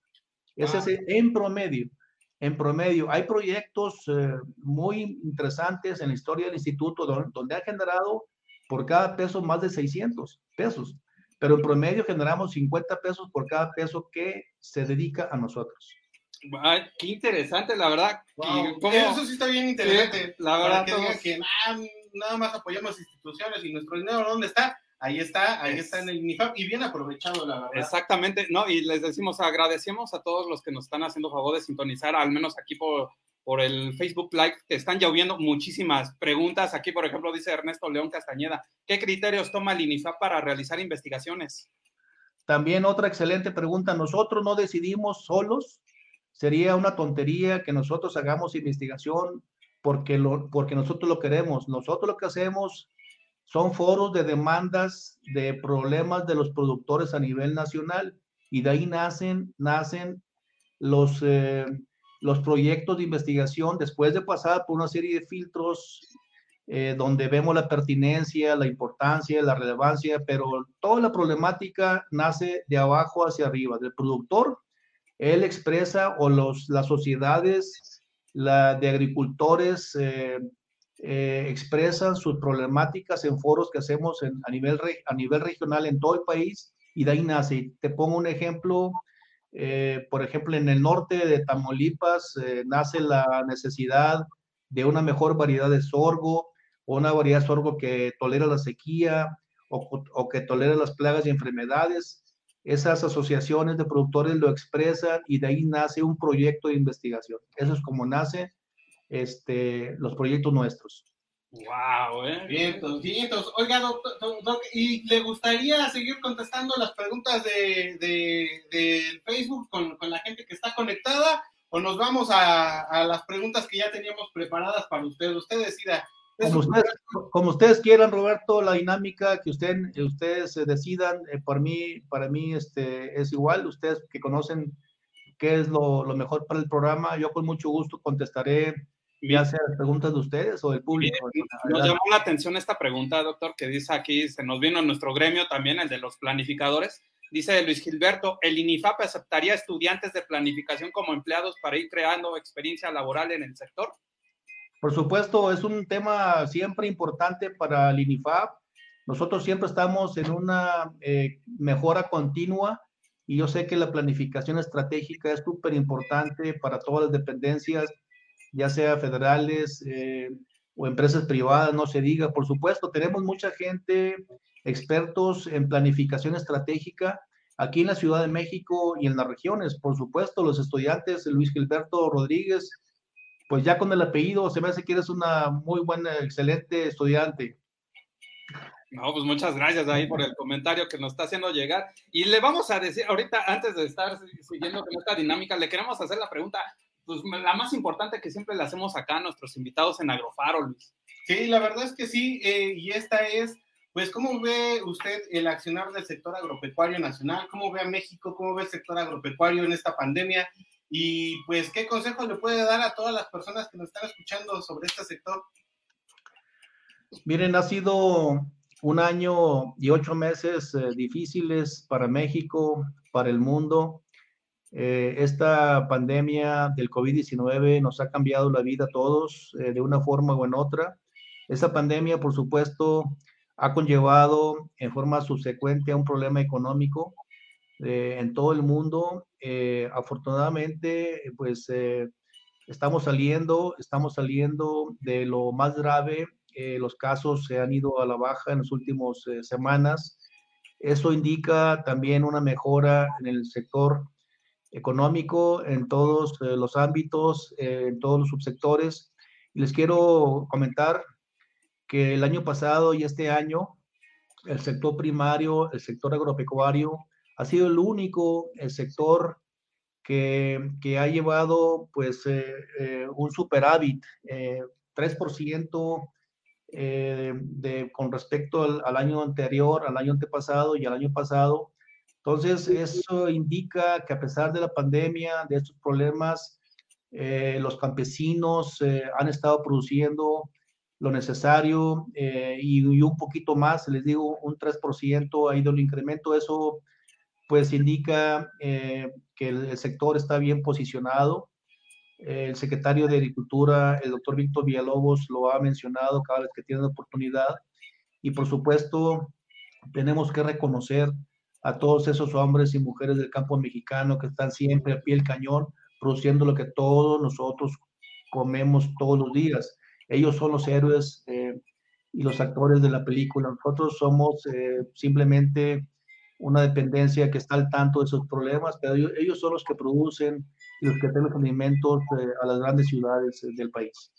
Speaker 8: Ese es el- en promedio. En promedio, hay proyectos eh, muy interesantes en la historia del instituto don- donde han generado por cada peso más de 600 pesos, pero en promedio generamos 50 pesos por cada peso que se dedica a nosotros.
Speaker 2: Ay, qué interesante, la verdad.
Speaker 1: Wow,
Speaker 2: cómo-
Speaker 1: Eso sí está bien interesante.
Speaker 2: Sí, la verdad,
Speaker 1: Para que
Speaker 2: todos-
Speaker 1: que nada más apoyamos instituciones y nuestro dinero, ¿dónde está? Ahí está, ahí
Speaker 2: Es-
Speaker 1: está en el INIFAP y bien aprovechado, la verdad.
Speaker 2: Exactamente, ¿no? Y les decimos, agradecemos a todos los que nos están haciendo favor de sintonizar, al menos aquí por, por el Facebook Live, que están lloviendo muchísimas preguntas. Aquí, por ejemplo, dice Ernesto León Castañeda, ¿qué criterios toma el INIFAP para realizar investigaciones?
Speaker 8: También otra excelente pregunta. Nosotros no decidimos solos sería una tontería que nosotros hagamos investigación porque, lo, porque nosotros lo queremos. Nosotros lo que hacemos son foros de demandas de problemas de los productores a nivel nacional y de ahí nacen, nacen los, eh, los proyectos de investigación después de pasar por una serie de filtros eh, donde vemos la pertinencia, la importancia, la relevancia, pero toda la problemática nace de abajo hacia arriba, del productor. Él expresa o los, las sociedades la de agricultores eh, eh, expresan sus problemáticas en foros que hacemos a, nivel a nivel regional en todo el país y de ahí nace. Te pongo un ejemplo, por ejemplo, en el norte de Tamaulipas nace la necesidad de una mejor variedad de sorgo, o una variedad de sorgo que tolera la sequía o, o, que tolera las plagas y enfermedades. Esas asociaciones de productores lo expresan y de ahí nace un proyecto de investigación. Eso es como nace este, los proyectos nuestros.
Speaker 1: Wow, ¿eh? Bien, bien, Oiga, doctor, doctor, ¿y le gustaría seguir contestando las preguntas de, de, de Facebook con, con, la gente que está conectada? ¿O nos vamos a, a, las preguntas que ya teníamos preparadas para usted? Usted decida.
Speaker 8: Como ustedes, como ustedes, quieran, Roberto, la dinámica que usted, ustedes decidan, eh, por mí, para mí este, es igual. Ustedes que conocen qué es lo, lo, mejor para el programa, yo con mucho gusto contestaré ya sea las preguntas de ustedes o del público.
Speaker 2: Bien, nos llamó la atención esta pregunta, doctor, que dice aquí, se nos vino nuestro gremio también, el de los planificadores. Dice Luis Gilberto, ¿el INIFAP aceptaría estudiantes de planificación como empleados para ir creando experiencia laboral en el sector?
Speaker 8: Por supuesto, es un tema siempre importante para el INIFAP. Nosotros siempre estamos en una eh, mejora continua y yo sé que la planificación estratégica es súper importante para todas las dependencias, ya sea federales eh, o empresas privadas, no se diga. Por supuesto, tenemos mucha gente, expertos en planificación estratégica aquí en la Ciudad de México y en las regiones. Por supuesto, los estudiantes, Luis Gilberto Rodríguez, pues ya con el apellido se me hace que eres una muy buena, excelente estudiante.
Speaker 2: No, pues muchas gracias ahí por el comentario que nos está haciendo llegar. Y le vamos a decir, ahorita, antes de estar siguiendo con esta dinámica, le queremos hacer la pregunta, pues la más importante que siempre le hacemos acá a nuestros invitados en Agrofaro, Luis.
Speaker 1: Sí, la verdad es que sí, eh, y esta es, pues, ¿cómo ve usted el accionar del sector agropecuario nacional? ¿Cómo ve a México? ¿Cómo ve el sector agropecuario en esta pandemia? Y pues, ¿qué consejo le puede dar a todas las personas que nos están escuchando sobre este sector?
Speaker 8: Miren, ha sido un año y ocho meses eh, difíciles para México, para el mundo. Eh, esta pandemia del COVID-19 nos ha cambiado la vida a todos eh, de una forma o en otra. Esta pandemia, por supuesto, ha conllevado en forma subsecuente a un problema económico eh, en todo el mundo. Eh, afortunadamente, pues eh, estamos saliendo, estamos saliendo de lo más grave. los casos se han ido a la baja en las últimas semanas. Eso indica también una mejora en el sector económico, en todos los ámbitos, en todos los subsectores. Y les quiero comentar que el año pasado y este año, el sector primario, el sector agropecuario, ha sido el único el sector que, que, ha llevado pues eh, eh, un superávit, eh, 3% eh, de, con respecto al, año anterior, al año antepasado y al año pasado. Entonces, eso indica que a pesar de la pandemia, de estos problemas, los campesinos han estado produciendo lo necesario y, y, un poquito más, les digo, un 3% ha ido el incremento. Eso pues indica eh, que el, sector está bien posicionado. el secretario de Agricultura, el doctor Víctor Villalobos, lo ha mencionado cada vez que tiene oportunidad. Y por supuesto, tenemos que reconocer a todos esos hombres y mujeres del campo mexicano que están siempre a pie del cañón, produciendo lo que todos nosotros comemos todos los días. Ellos son los héroes eh, y los actores de la película. Nosotros somos eh, simplemente una dependencia que está al tanto de esos problemas, pero ellos, ellos son los que producen y los que tienen los alimentos eh, a las grandes ciudades eh, del país.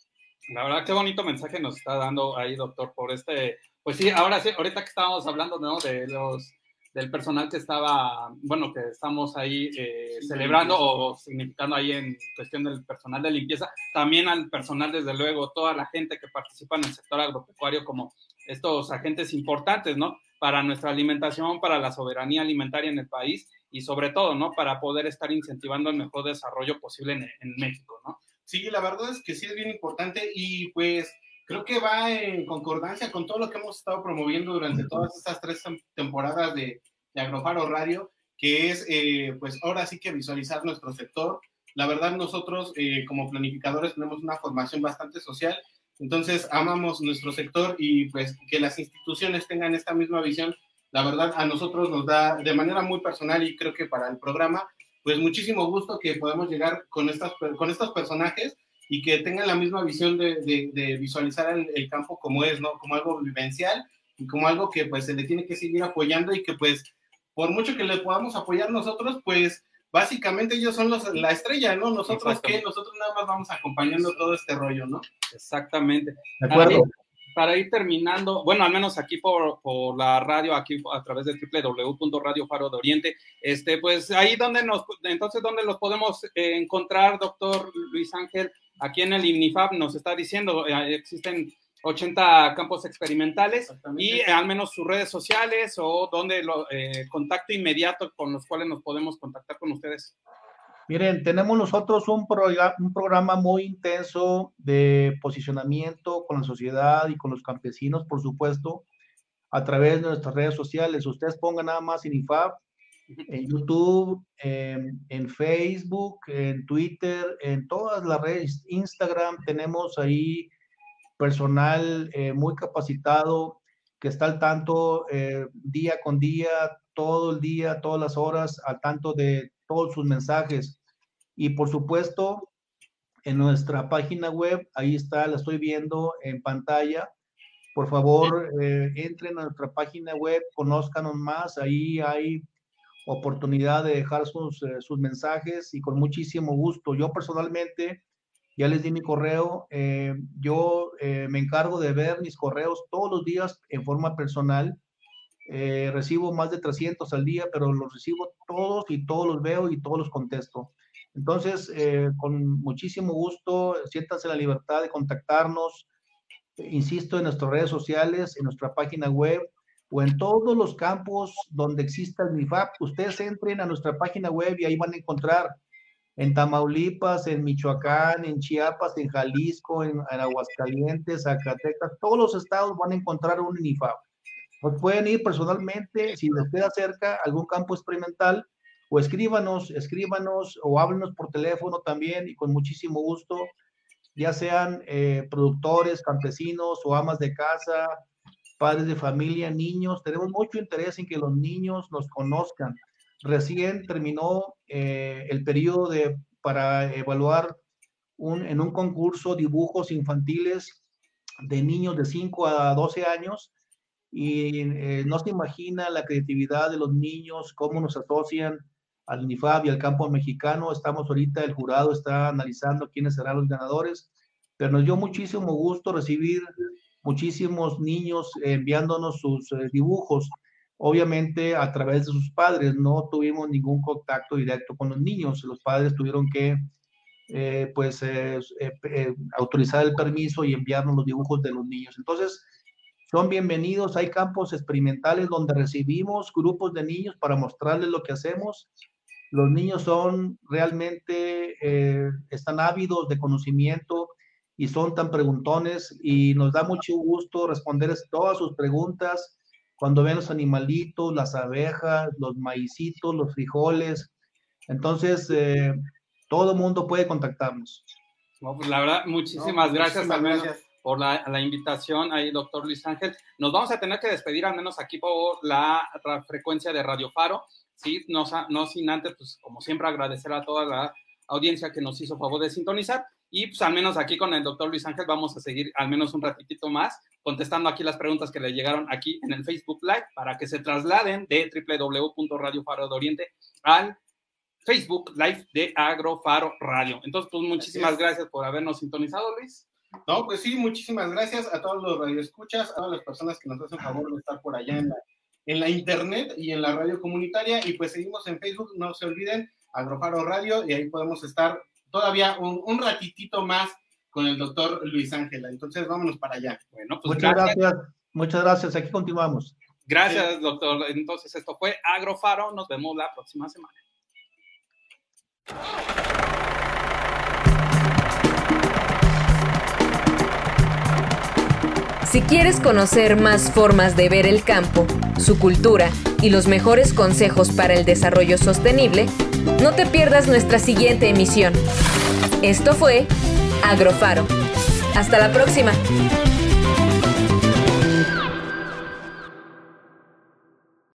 Speaker 2: La verdad, qué bonito mensaje nos está dando ahí, doctor, por este, pues sí, ahora sí, ahorita que estábamos hablando ¿no? de los del personal que estaba, bueno, que estamos ahí eh, celebrando o significando ahí en cuestión del personal de limpieza, también al personal, desde luego, toda la gente que participa en el sector agropecuario como estos agentes importantes, ¿no? Para nuestra alimentación, para la soberanía alimentaria en el país y sobre todo, ¿no? Para poder estar incentivando el mejor desarrollo posible en, en México, ¿no?
Speaker 1: Sí, la verdad es que sí es bien importante y pues creo que va en concordancia con todo lo que hemos estado promoviendo durante todas estas tres temporadas de, de Agrofaro Radio, que es eh, pues ahora sí que visualizar nuestro sector. La verdad nosotros eh, como planificadores tenemos una formación bastante social, entonces amamos nuestro sector y pues que las instituciones tengan esta misma visión, la verdad a nosotros nos da de manera muy personal y creo que para el programa pues muchísimo gusto que podamos llegar con, estas, con estos personajes y que tengan la misma visión de, visualizar el, el, campo como es, ¿no? Como algo vivencial y como algo que pues se le tiene que seguir apoyando y que pues por mucho que le podamos apoyar nosotros, pues básicamente ellos son los, la estrella, ¿no? Nosotros que nosotros nada más vamos acompañando todo este rollo, ¿no?
Speaker 2: Exactamente. De acuerdo para ir terminando, bueno, al menos aquí por, por, la radio, aquí a través de www.radio Faro de Oriente, este, pues ahí donde nos, entonces, ¿dónde los podemos eh, encontrar, doctor Luis Ángel? Aquí en el INIFAB nos está diciendo, eh, existen 80 campos experimentales y al menos sus redes sociales o donde lo, eh, contacto inmediato con los cuales nos podemos contactar con ustedes.
Speaker 8: Miren, tenemos nosotros un, programa, un programa muy intenso de posicionamiento con la sociedad y con los campesinos, por supuesto, a través de nuestras redes sociales. Ustedes pongan nada más INIFAB en YouTube, en, en, Facebook, en Twitter, en todas las redes, Instagram, tenemos ahí personal eh, muy capacitado que está al tanto eh, día con día, todo el día, todas las horas, al tanto de todos sus mensajes. Y por supuesto, en nuestra página web, ahí está, la estoy viendo en pantalla. Por favor, eh, entren a nuestra página web, conózcanos más, ahí hay oportunidad de dejar sus, eh, sus mensajes y con muchísimo gusto. Yo personalmente, ya les di mi correo, eh, yo eh, me encargo de ver mis correos todos los días en forma personal. Eh, recibo más de 300 al día, pero los recibo todos y todos los veo y todos los contesto. Entonces, eh, con muchísimo gusto, siéntanse la libertad de contactarnos, insisto, en nuestras redes sociales, en nuestra página web o en todos los campos donde exista el MIFAP. Ustedes entren a nuestra página web y ahí van a encontrar en Tamaulipas, en Michoacán, en Chiapas, en Jalisco, en, en Aguascalientes, Zacatecas, todos los estados van a encontrar un INIFAP. Pues pueden ir personalmente, si les queda cerca algún campo experimental, o escríbanos, escríbanos o háblenos por teléfono también y con muchísimo gusto, ya sean eh, productores, campesinos o amas de casa, padres de familia, niños. Tenemos mucho interés en que los niños nos conozcan. Recién terminó eh, el periodo para evaluar un, en un concurso dibujos infantiles de niños de 5 a 12 años y eh, no se imagina la creatividad de los niños, cómo nos asocian al UNIFAB y al campo mexicano. Estamos ahorita, el jurado está analizando quiénes serán los ganadores, pero nos dio muchísimo gusto recibir muchísimos niños enviándonos sus eh, dibujos, obviamente a través de sus padres. No tuvimos ningún contacto directo con los niños. Los padres tuvieron que eh, pues eh, eh, autorizar el permiso y enviarnos los dibujos de los niños. Entonces, son bienvenidos. Hay campos experimentales donde recibimos grupos de niños para mostrarles lo que hacemos los niños son realmente, están ávidos de conocimiento y son tan preguntones y nos da mucho gusto responderles todas sus preguntas cuando ven los animalitos, las abejas, los maicitos, los frijoles. Entonces, eh, todo mundo puede contactarnos.
Speaker 2: No, pues la verdad, muchísimas no, gracias, muchísimas gracias. por la, la, invitación ahí, doctor Luis Ángel. Nos vamos a tener que despedir al menos aquí por la, la frecuencia de Radio Faro. Sí, no, no, sin antes, pues como siempre, agradecer a toda la audiencia que nos hizo favor de sintonizar. Y pues al menos aquí con el doctor Luis Ángel vamos a seguir al menos un ratitito más contestando aquí las preguntas que le llegaron aquí en el Facebook Live para que se trasladen de www.radiofaro de Oriente al Facebook Live de Agrofaro Radio. Entonces, pues muchísimas gracias por habernos sintonizado, Luis.
Speaker 1: No, pues sí, muchísimas gracias a todos los radioescuchas, a todas las personas que nos hacen favor de estar por allá en la en la internet y en la radio comunitaria. Y pues seguimos en Facebook, no se olviden, Agrofaro Radio, y ahí podemos estar todavía un, un ratitito más con el doctor Luis Ángela. Entonces, vámonos para allá.
Speaker 2: Bueno, pues
Speaker 8: Muchas
Speaker 2: gracias.
Speaker 8: gracias. Muchas gracias. Aquí continuamos.
Speaker 2: Gracias, doctor. Entonces, esto fue Agrofaro. Nos vemos la próxima semana.
Speaker 4: Si quieres conocer más formas de ver el campo, su cultura y los mejores consejos para el desarrollo sostenible, no te pierdas nuestra siguiente emisión. Esto fue Agrofaro. Hasta la próxima.